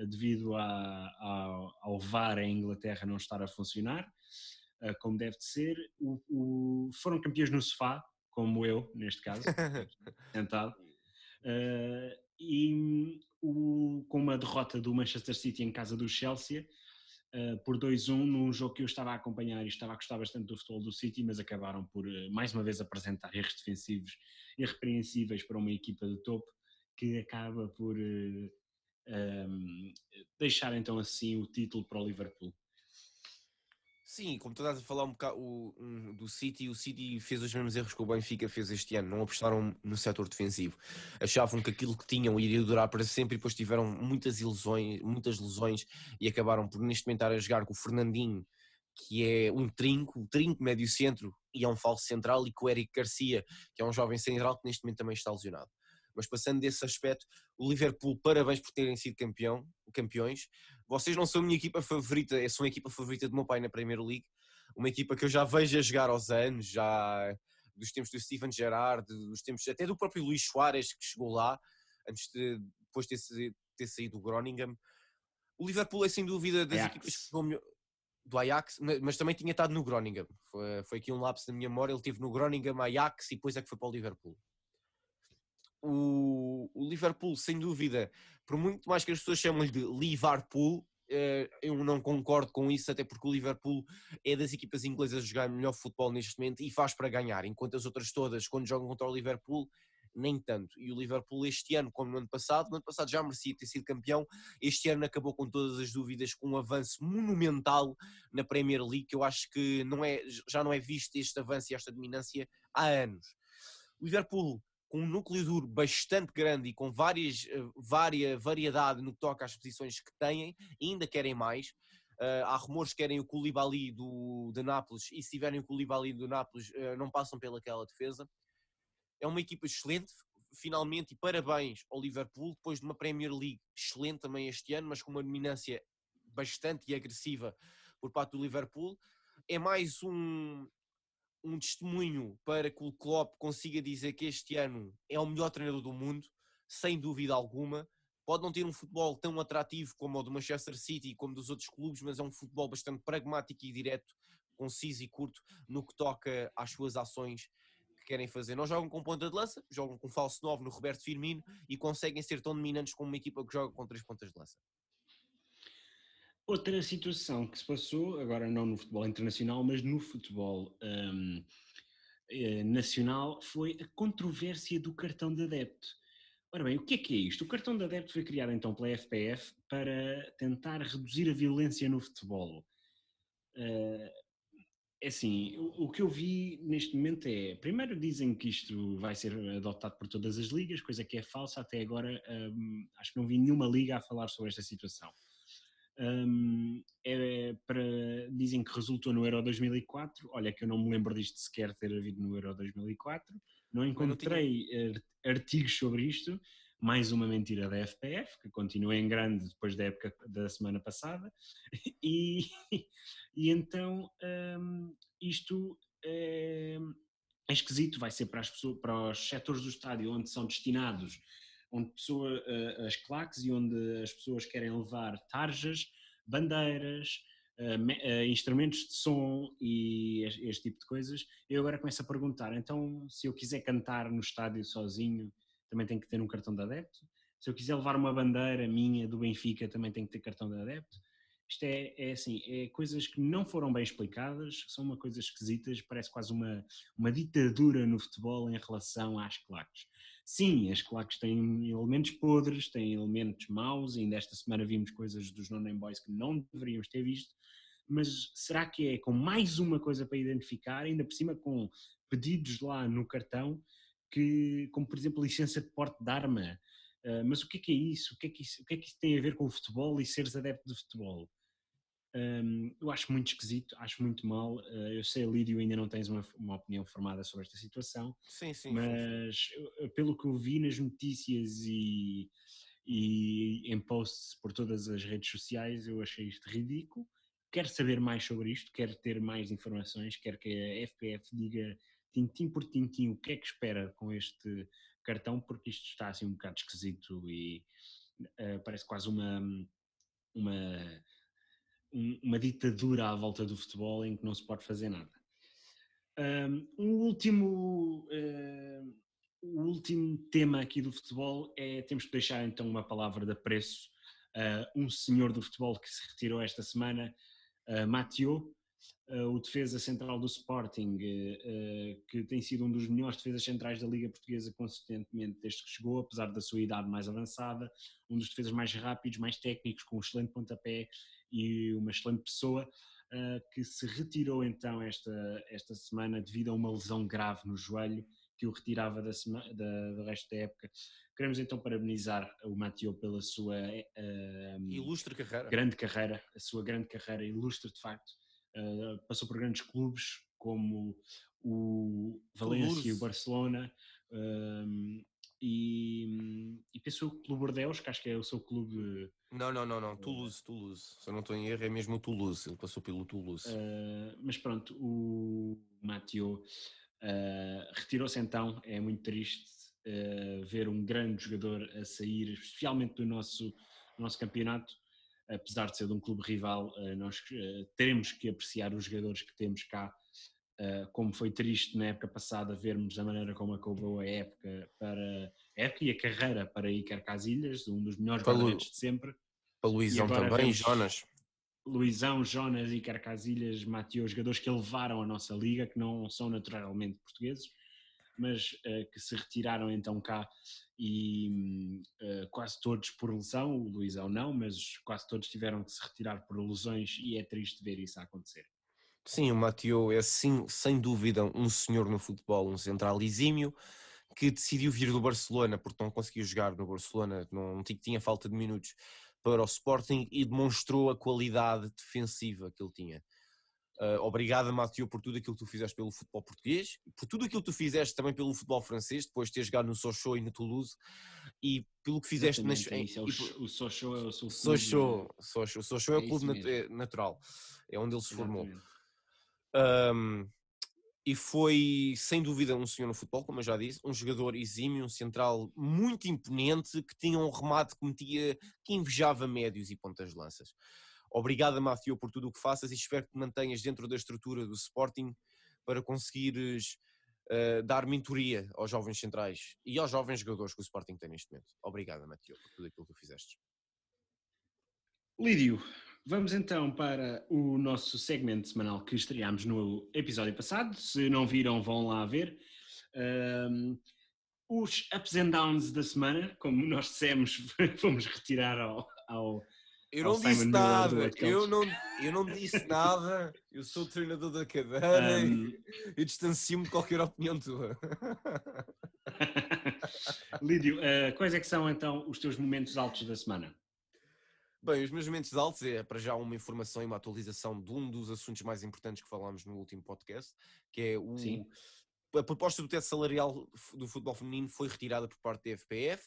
devido a, ao VAR em Inglaterra não estar a funcionar. como deve de ser, o, o, foram campeões no sofá, como eu, neste caso, sentado. Uh, e o, com uma derrota do Manchester City em casa do Chelsea uh, por 2-1 num jogo que eu estava a acompanhar e estava a gostar bastante do futebol do City, mas acabaram por uh, mais uma vez apresentar erros defensivos irrepreensíveis para uma equipa de topo que acaba por um, deixar então assim o título para o Liverpool. Sim, como tu estás a falar um bocado o, um, do City, o City fez os mesmos erros que o Benfica fez este ano, não apostaram no setor defensivo. Achavam que aquilo que tinham iria durar para sempre e depois tiveram muitas ilusões, muitas lesões e acabaram por neste momento estar a jogar com o Fernandinho, que é um trinco, um trinco médio centro e é um falso central, e com o Eric Garcia, que é um jovem central que neste momento também está lesionado. Mas passando desse aspecto, o Liverpool, parabéns por terem sido campeão, campeões. Vocês não são a minha equipa favorita, eu sou a equipa favorita do meu pai na Premier League, uma equipa que eu já vejo a jogar aos anos, já dos tempos do Steven Gerrard, dos tempos até do próprio Luís Soares que chegou lá, antes de depois ter, ter saído do Groningen. O Liverpool é sem dúvida das Ajax. equipas que jogou melhor do Ajax, mas também tinha estado no Groningen. Foi, foi aqui um lapso da minha memória. Ele esteve no Groningen, Ajax e depois é que foi para o Liverpool o, o Liverpool, sem dúvida, por muito mais que as pessoas chamem-lhe de Liverpool, eh, eu não concordo com isso, até porque o Liverpool é das equipas inglesas a jogar melhor futebol neste momento e faz para ganhar, enquanto as outras todas, quando jogam contra o Liverpool, nem tanto. E o Liverpool este ano, como no ano passado, no ano passado já merecia ter sido campeão, este ano acabou com todas as dúvidas, com um avanço monumental na Premier League, que eu acho que não é, já não é visto este avanço e esta dominância há anos. O Liverpool com um núcleo duro bastante grande e com várias, eh, várias variedade no que toca às posições que têm, ainda querem mais. Uh, há rumores que querem o Koulibaly do, de Nápoles e se tiverem o Koulibaly do Nápoles uh, não passam pelaquela defesa. É uma equipa excelente, finalmente, e parabéns ao Liverpool, depois de uma Premier League excelente também este ano, mas com uma dominância bastante agressiva por parte do Liverpool. É mais um, um testemunho para que o Klopp consiga dizer que este ano é o melhor treinador do mundo, sem dúvida alguma. Pode não ter um futebol tão atrativo como o do Manchester City, como dos outros clubes, mas é um futebol bastante pragmático e direto, conciso e curto no que toca às suas ações que querem fazer. Não jogam com ponta de lança, jogam com falso 9 no Roberto Firmino e conseguem ser tão dominantes como uma equipa que joga com três pontas de lança. Outra situação que se passou, agora não no futebol internacional, mas no futebol um, eh, nacional, foi a controvérsia do cartão de adepto. Ora bem, o que é que é isto? O cartão de adepto foi criado então pela FPF para tentar reduzir a violência no futebol. Uh, é assim, o, o, que eu vi neste momento é, primeiro dizem que isto vai ser adotado por todas as ligas, coisa que é falsa, até agora um, acho que não vi nenhuma liga a falar sobre esta situação. Um, é para, dizem que resultou no Euro 2004. Olha, que eu não me lembro disto sequer ter havido no Euro 2004. Não encontrei artigos sobre isto. Mais uma mentira da FPF, que continua em grande depois da época da semana passada. E, e então um, isto é, é, esquisito. Vai ser para, as pessoas, para os setores do estádio onde são destinados onde pessoa, uh, as claques e onde as pessoas querem levar tarjas, bandeiras, uh, uh, instrumentos de som e este, este, tipo de coisas. Eu agora começo a perguntar, então se eu quiser cantar no estádio sozinho, também tenho que ter um cartão de adepto? Se eu quiser levar uma bandeira minha do Benfica, também tenho que ter cartão de adepto? Isto é, é assim, é coisas que não foram bem explicadas, são uma coisa esquisitas, parece quase uma, uma ditadura no futebol em relação às claques. Sim, as claques têm elementos podres, têm elementos maus, ainda esta semana vimos coisas dos non boys que não deveríamos ter visto, mas será que é com mais uma coisa para identificar, ainda por cima com pedidos lá no cartão, que, como por exemplo licença de porte de arma, uh, mas o que é que é isso? O que é que isso, o que é que isso tem a ver com o futebol e seres adepto de futebol? Um, eu acho muito esquisito, acho muito mal. Uh, eu sei, Lídio, ainda não tens uma, uma, opinião formada sobre esta situação. Sim, sim. Mas sim, sim. pelo que eu vi nas notícias e, e em posts por todas as redes sociais, eu achei isto ridículo. Quero saber mais sobre isto, quero ter mais informações, quero que a FPF diga tintim por tintim o que é que espera com este cartão, porque isto está assim um bocado esquisito e uh, parece quase uma, uma uma ditadura à volta do futebol em que não se pode fazer nada. Um último, uh, o último tema aqui do futebol é temos que deixar então uma palavra de apreço a um senhor do futebol que se retirou esta semana, uh, Mathieu, o defesa central do Sporting, uh, que tem sido um dos melhores defesas centrais da Liga Portuguesa consistentemente desde que chegou, apesar da sua idade mais avançada, um dos defesas mais rápidos, mais técnicos, com um excelente pontapé e uma excelente pessoa, uh, que se retirou então esta, esta semana devido a uma lesão grave no joelho que o retirava da semana, da, do resto da época. Queremos então parabenizar o Mateo pela sua uh, ilustre carreira, grande carreira, a sua grande carreira ilustre de facto. Uh, passou por grandes clubes como o Valência e o Barcelona, um, e, e penso o Clube Bordeaux, que acho que é o seu clube. Não, não, não, não. Toulouse, Toulouse. Se eu não estou em erro, é mesmo o Toulouse. Ele passou pelo Toulouse. Uh, mas pronto, o Mathieu uh, retirou-se então. É muito triste uh, ver um grande jogador a sair, especialmente do nosso, nosso campeonato. Apesar de ser de um clube rival, nós teremos que apreciar os jogadores que temos cá como foi triste na época passada vermos a maneira como acabou a época para a época e a carreira para Iker Casilhas, um dos melhores guarda-redes de sempre. Para Luizão também, Jonas. Luizão, Jonas, Iker Casilhas, Mateus, jogadores que levaram a nossa liga, que não são naturalmente portugueses, mas uh, que se retiraram então cá e uh, quase todos por lesão, o Luizão não, mas quase todos tiveram que se retirar por lesões e é triste ver isso acontecer. Sim, o Mateo é sim, sem dúvida um senhor no futebol, um central exímio, que decidiu vir do Barcelona porque não conseguiu jogar no Barcelona, não tinha falta de minutos para o Sporting e demonstrou a qualidade defensiva que ele tinha. Uh, obrigado, Mateo, por tudo aquilo que tu fizeste pelo futebol português, por tudo aquilo que tu fizeste também pelo futebol francês, depois de ter jogado no Sochaux e no Toulouse, e pelo que fizeste nas. É isso, é o, o Sochaux é o seu clube. Sochaux, Sochaux, Sochaux é, é o clube nat é natural, é onde ele se formou. Um, e foi, sem dúvida, um senhor no futebol, como eu já disse, um jogador exímio, um central muito imponente, que tinha um remate que metia, que invejava médios e pontas de lanças. Obrigado, Mathieu, por tudo o que faças e espero que te mantenhas dentro da estrutura do Sporting para conseguires uh, dar mentoria aos jovens centrais e aos jovens jogadores que o Sporting tem neste momento. Obrigado, Mathieu, por tudo aquilo que tu fizeste. Lídio, Vamos então para o nosso segmento semanal que estreámos no episódio passado. Se não viram, vão lá ver. Um, os ups and downs da semana, como nós dissemos, fomos retirar ao. ao eu não disse Simon nada, eu não, eu não disse nada, eu sou o treinador da cadeira um... e distancio-me de qualquer opinião tua. Lídio, uh, quais é que são então os teus momentos altos da semana? Bem, os meus momentos altos é para já uma informação e uma atualização de um dos assuntos mais importantes que falámos no último podcast, que é o. Sim. A proposta do teto salarial do futebol feminino foi retirada por parte da FPF.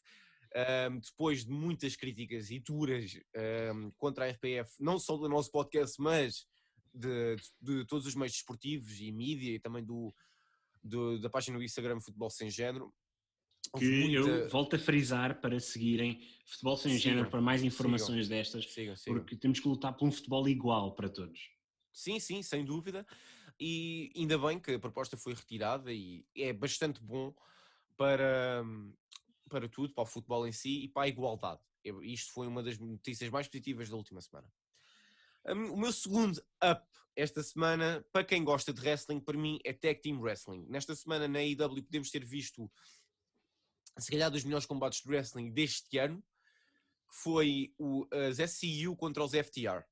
Um, depois de muitas críticas e duras um, contra a FPF, não só do nosso podcast, mas de, de, de todos os meios desportivos e mídia e também do, do, da página do Instagram Futebol Sem Género, que muita... eu volto a frisar para seguirem Futebol Sem sigam, Género para mais informações sigam, destas, sigam, porque temos que lutar por um futebol igual para todos. Sim, sim, sem dúvida. E ainda bem que a proposta foi retirada e é bastante bom para, para tudo, para o futebol em si e para a igualdade. Isto foi uma das notícias mais positivas da última semana. O meu segundo up esta semana, para quem gosta de wrestling, para mim é Tag Team Wrestling. Nesta semana na IW podemos ter visto se calhar dos melhores combates de wrestling deste ano, que foi o, as SCU contra os FTR.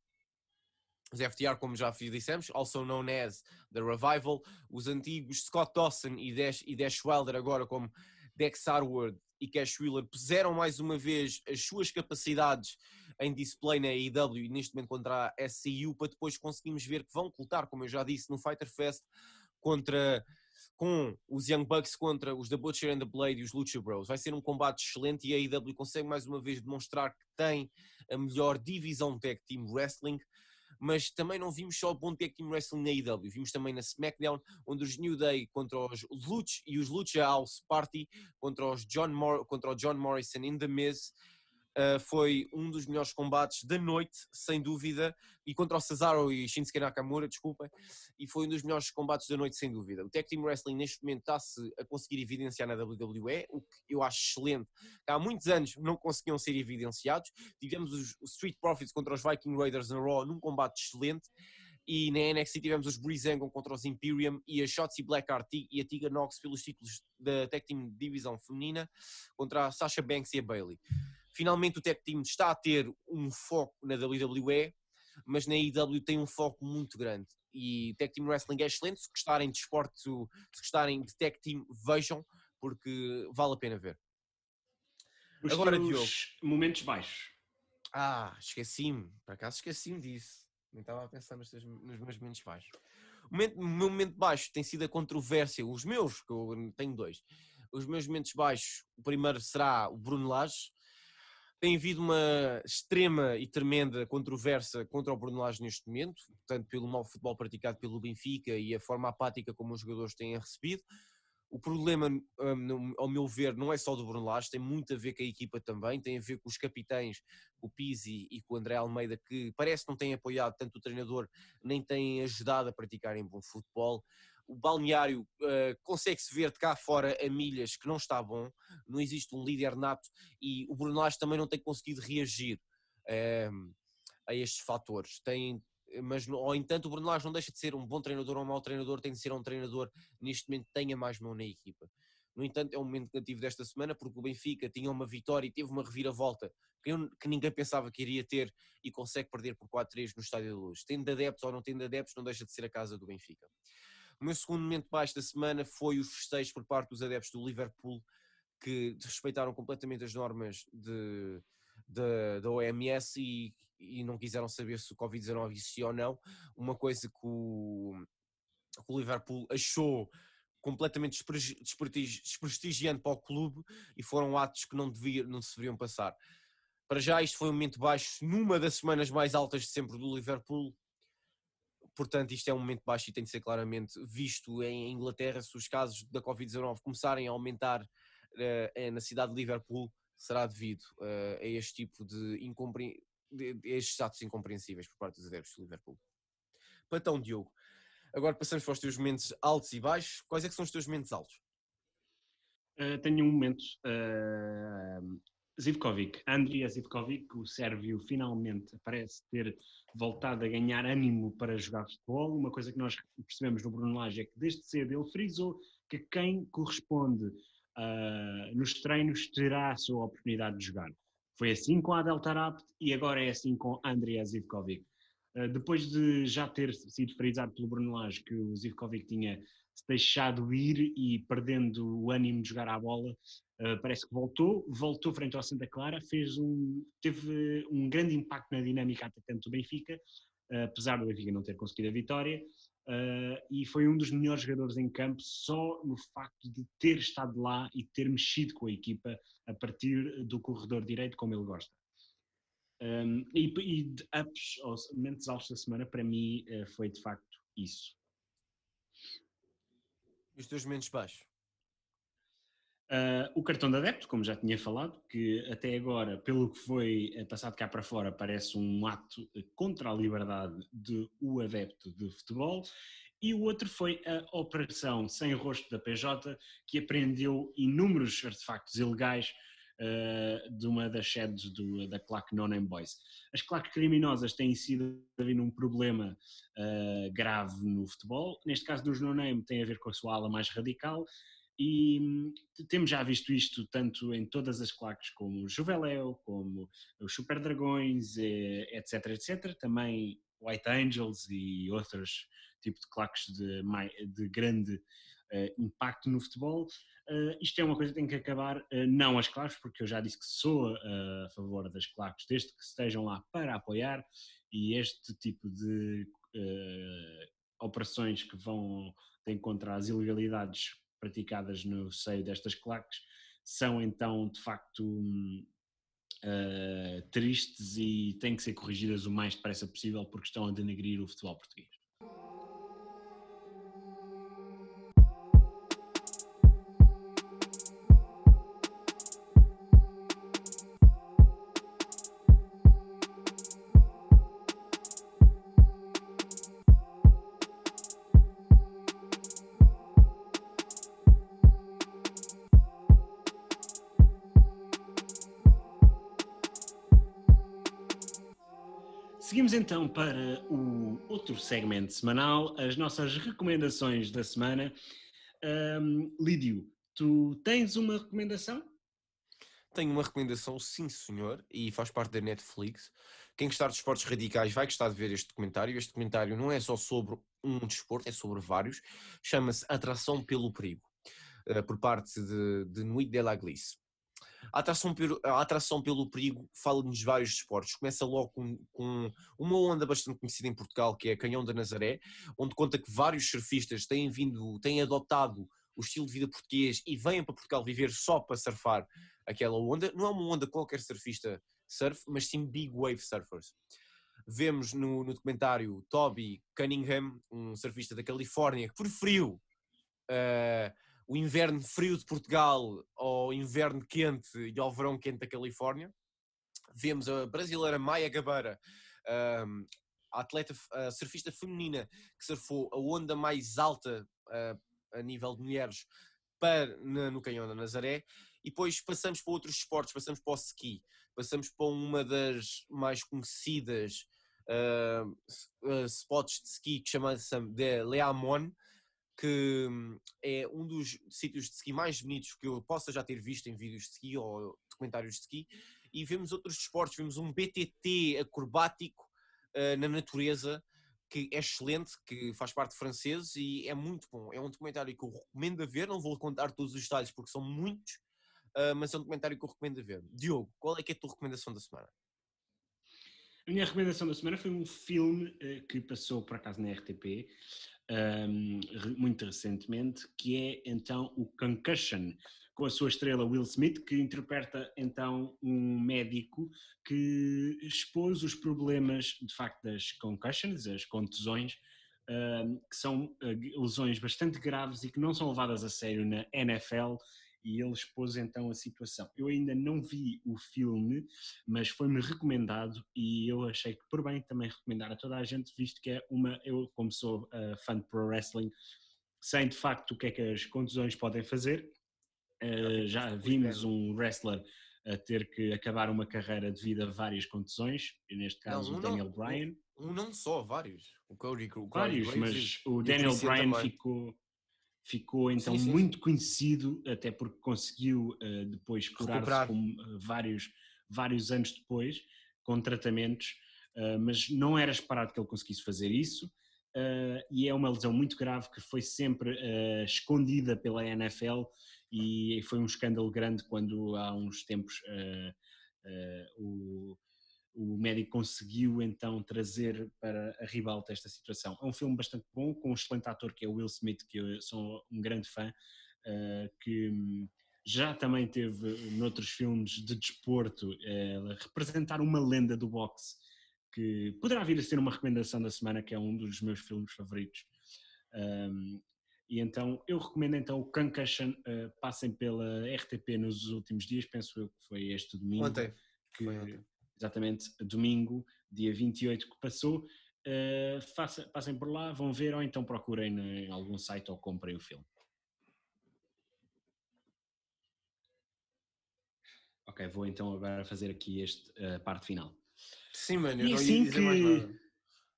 Os FTR, como já dissemos, also known as The Revival, os antigos Scott Dawson e Dash, e Dash Wilder, agora como Dex Harwood e Cash Wheeler, puseram mais uma vez as suas capacidades em display na AEW e neste momento contra a SCU, para depois conseguirmos ver que vão lutar, como eu já disse, no Fighter Fest contra com os Young Bucks contra os The Butcher and the Blade e os Lucha Bros. Vai ser um combate excelente e a AEW consegue mais uma vez demonstrar que tem a melhor divisão tag team wrestling, mas também não vimos só o bom tag team wrestling na AEW, vimos também na SmackDown, onde os New Day contra os Lucha e os Lucha House Party contra os John, contra o John Morrison in The Miz Uh, foi um dos melhores combates da noite, sem dúvida, e contra o Cesaro e Shinsuke Nakamura, desculpem, e foi um dos melhores combates da noite, sem dúvida. O Tag Team Wrestling neste momento está-se a conseguir evidenciar na WWE, o que eu acho excelente. Há muitos anos não conseguiam ser evidenciados. Tivemos os, os Street Profits contra os Viking Raiders na Raw num combate excelente. E na NXT tivemos os Breezango contra os Imperium e a Shotzi Blackheart e a Tiga Knox pelos títulos da Tag Team Divisão Feminina contra a Sasha Banks e a Bailey. Finalmente o Tech Team está a ter um foco na WWE, mas na IW tem um foco muito grande. E Tech Team Wrestling é excelente. Se gostarem de esporte, se gostarem de Tech Team, vejam, porque vale a pena ver. Os Agora, Diogo. Momentos baixos. Ah, esqueci-me. Por acaso esqueci-me disso. Nem estava a pensar nos, teus, nos meus momentos baixos. O, momento, o meu momento baixo tem sido a controvérsia. Os meus, que eu tenho dois. Os meus momentos baixos, o primeiro será o Bruno Lage, tem havido uma extrema e tremenda controvérsia contra o Bruno Lage neste momento, tanto pelo mau futebol praticado pelo Benfica e a forma apática como os jogadores têm recebido. O problema, hum, ao meu ver, não é só do Bruno Lage, tem muito a ver com a equipa também, tem a ver com os capitães, o Pizzi e com o André Almeida, que parece que não têm apoiado tanto o treinador, nem têm ajudado a praticarem bom futebol o balneário uh, consegue-se ver de cá fora a milhas que não está bom, não existe um líder nato e o Bruno Lage também não tem conseguido reagir uh, a estes fatores. Tem, mas, ou entanto, o Bruno Lage não deixa de ser um bom treinador ou um mau treinador, tem de ser um treinador neste momento tenha mais mão na equipa. No entanto, é um momento negativo desta semana porque o Benfica tinha uma vitória e teve uma reviravolta que, eu, que ninguém pensava que iria ter e consegue perder por 4-3 no Estádio da Luz. Tendo adeptos ou não tendo adeptos, não deixa de ser a casa do Benfica. O meu segundo momento baixo da semana foi os festejos por parte dos adeptos do Liverpool, que respeitaram completamente as normas de, de da OMS e, e, não quiseram saber se o Covid-19 existia ou não. Uma coisa que o, que o Liverpool achou completamente desprestigiante para o clube e foram atos que não, devia, não se deveriam passar. Para já, isto foi um momento baixo numa das semanas mais altas de sempre do Liverpool portanto, isto é um momento baixo e tem de ser claramente visto em Inglaterra. Se os casos da Covid-19 começarem a aumentar uh, na cidade de Liverpool, será devido uh, a este tipo de, incompre... de, estes atos incompreensíveis por parte dos adeptos de Liverpool. Patão, Diogo. Agora passamos para os teus momentos altos e baixos. Quais é que são os teus momentos altos? Uh, tenho um momento uh, Zivkovic, Andrija Zivkovic, o sérvio finalmente parece ter voltado a ganhar ânimo para jogar futebol. Uma coisa que nós percebemos no Bruno Lage é que desde cedo ele frisou que quem corresponde uh, nos treinos terá a sua oportunidade de jogar. Foi assim com Adel Tarabt e agora é assim com Andrija Zivkovic. Uh, depois de já ter sido frisado pelo Bruno Lage que o Zivkovic tinha deixado ir e perdendo o ânimo de jogar à bola, uh, parece que voltou, voltou frente ao Santa Clara, fez um, teve um grande impacto na dinâmica atacante do Benfica, uh, apesar do Benfica não ter conseguido a vitória, uh, e foi um dos melhores jogadores em campo só no facto de ter estado lá e ter mexido com a equipa a partir do corredor direito como ele gosta. Um, e, e de ups, ou momentos altos da semana, para mim, foi de facto isso. Os teus momentos baixos? Uh, o cartão de adepto, como já tinha falado, que até agora, pelo que foi eh, passado cá para fora, parece um ato contra a liberdade do adepto de futebol. E o outro foi a operação sem rosto da PJ, que apreendeu inúmeros artefactos ilegais uh, de uma das sedes do, da claque No Name Boys. As claques criminosas têm sido havido um problema uh, grave no futebol. Neste caso dos No Name tem a ver com a sua ala mais radical e hum, temos já visto isto tanto em todas as claques como o Juveléu, como os Super Dragões, etc, etc. Também White Angels e outros tipos de claques de, de grande impacto no futebol. isto é uma coisa que tem que acabar, não as claques, porque eu já disse que sou a favor das claques, desde que estejam lá para apoiar, e este tipo de operações que vão de encontrar as ilegalidades praticadas no seio destas claques são então de facto uh, tristes e têm que ser corrigidas o mais depressa possível porque estão a denegrir o futebol português. Seguimos então para o outro segmento semanal, as nossas recomendações da semana. Um, Lídio, tu tens uma recomendação? Tenho uma recomendação, sim senhor, e faz parte da Netflix. Quem gostar de esportes radicais vai gostar de ver este documentário. Este documentário não é só sobre um desporto, é sobre vários. Chama-se Atração pelo Perigo, eh, por parte de, de Nuit de la Glisse. A atração, a atração pelo perigo fala-nos vários esportes. Começa logo com, com, uma onda bastante conhecida em Portugal, que é Canhão da Nazaré, onde conta que vários surfistas têm vindo, têm adotado o estilo de vida português e vêm para Portugal viver só para surfar aquela onda. Não é uma onda qualquer surfista surf, mas sim big wave surfers. Vemos no, no documentário Toby Cunningham, um surfista da Califórnia, que por frio uh, o inverno frio de Portugal ao inverno quente e ao verão quente da Califórnia. Vemos a brasileira Maia Gabeira, a atleta a surfista feminina que surfou a onda mais alta a nível de mulheres para, no Canhão da Nazaré. E depois passamos para outros esportes, passamos para o ski, passamos para uma das mais conhecidas uh, spots de ski que chama-se de Leamon, que hum, é um dos sítios de ski mais bonitos que eu possa já ter visto em vídeos de ski ou documentários de ski. E vemos outros esportes, vemos um BTT acrobático uh, na natureza que é excelente, que faz parte de franceses e é muito bom. É um documentário que eu recomendo a ver, não vou contar todos os detalhes porque são muitos, uh, mas é um documentário que eu recomendo a ver. Diogo, qual é que é a tua recomendação da semana? A minha recomendação da semana foi um filme uh, que passou por acaso na RTP, um, muito recentemente, que é então o Concussion, com a sua estrela Will Smith, que interpreta então um médico que expôs os problemas de facto das concussions, as contusões, um, que são uh, lesões bastante graves e que não são levadas a sério na NFL e ele expôs então a situação. Eu ainda não vi o filme, mas foi-me recomendado e eu achei que por bem também recomendar a toda a gente, visto que é uma, eu como sou uh, fã de pro wrestling, sei de facto o que é que as contusões podem fazer. Uh, já vimos um wrestler a ter que acabar uma carreira devido a várias contusões, e neste caso não, o Daniel não, Bryan. Um, não só, vários. O Cody, o Cody vários, mas o Daniel Bryan ficou, ficou então sim, sim. muito conhecido, até porque conseguiu uh, depois curar-se uh, vários, vários anos depois, com tratamentos, uh, mas não era esperado que ele conseguisse fazer isso, e é uma lesão muito grave que foi sempre escondida pela NFL e foi um escândalo grande quando há uns tempos o o médico conseguiu então trazer para a ribalta esta situação. É um filme bastante bom, com um excelente ator que é o Will Smith, que eu sou um grande fã, uh, que já também teve noutros filmes de desporto uh, representar uma lenda do boxe, que poderá vir a ser uma recomendação da semana, que é um dos meus filmes favoritos. Um, e então eu recomendo então o Concussion, uh, passem pela RTP nos últimos dias, penso eu que foi este domingo. Ontem. Que, ontem exatamente domingo, dia 28 que passou. Uh, faça, passem por lá, vão ver ou então procurem em algum site ou comprem o filme. Ok, vou então agora fazer aqui este uh, parte final. Sim, mano, eu e não assim ia dizer que... mais nada.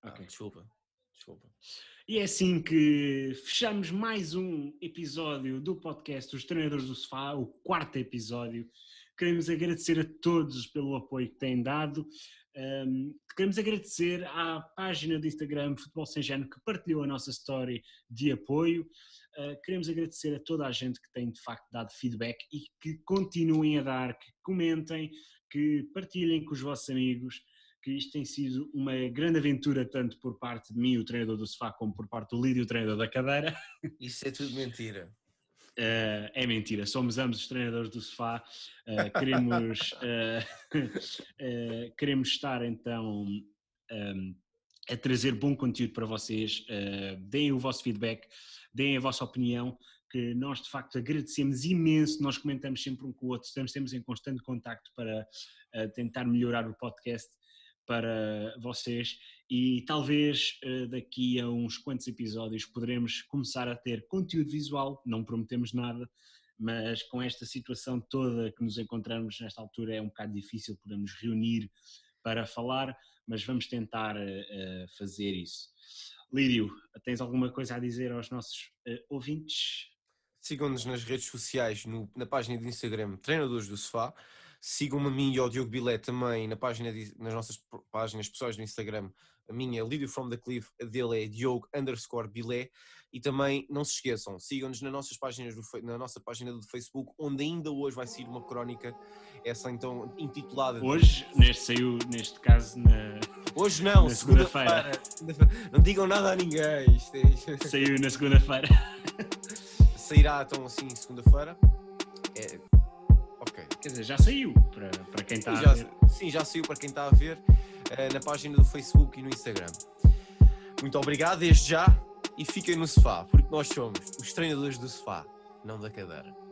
Okay. Ah, desculpa, desculpa. E é assim que fechamos mais um episódio do podcast Os Treinadores do Sofá, o quarto episódio. Queremos agradecer a todos pelo apoio que têm dado. Um, queremos agradecer à página do Instagram Futebol Sem Género que partilhou a nossa story de apoio. Uh, queremos agradecer a toda a gente que tem de facto dado feedback e que continuem a dar, que comentem, que partilhem com os vossos amigos, que isto tem sido uma grande aventura, tanto por parte de mim, o treinador do sofá, como por parte do Lídio, o treinador da cadeira. Isso é tudo mentira. Uh, é mentira, somos ambos os treinadores do sofá. Uh, queremos, uh, queremos estar então um, a trazer bom conteúdo para vocês. deem o vosso feedback, deem a vossa opinião, que nós de facto agradecemos imenso. Nós comentamos sempre um com o outro, estamos, estamos em constante contacto para tentar melhorar o podcast para vocês e talvez uh, daqui a uns quantos episódios poderemos começar a ter conteúdo visual, não prometemos nada, mas com esta situação toda que nos encontramos nesta altura é um bocado difícil podermos reunir para falar, mas vamos tentar uh, fazer isso. Lírio, tens alguma coisa a dizer aos nossos ouvintes? Sigam-nos nas redes sociais, no, na página do Instagram Treinadores do Sofá. Sigam-me a mim e ao Diogo Bilé também na página de, nas nossas páginas pessoais do Instagram. A minha é Lídio from the Cliff, a dele é Diogo underscore Bilé. E também não se esqueçam, sigam-nos nas nossas páginas do, na nossa página do Facebook, onde ainda hoje vai sair uma crónica, essa então intitulada. Hoje, neste saiu, neste caso, na. Hoje não, segunda-feira. Segunda não digam nada a ninguém. É... Saiu na segunda-feira. Sairá então assim segunda-feira. Quer dizer, já saiu para, para quem está a ver. Sim, já saiu para quem está a ver uh, na página do Facebook e no Instagram. Muito obrigado desde já e fiquem no sofá, porque nós somos os treinadores do sofá, não da cadeira.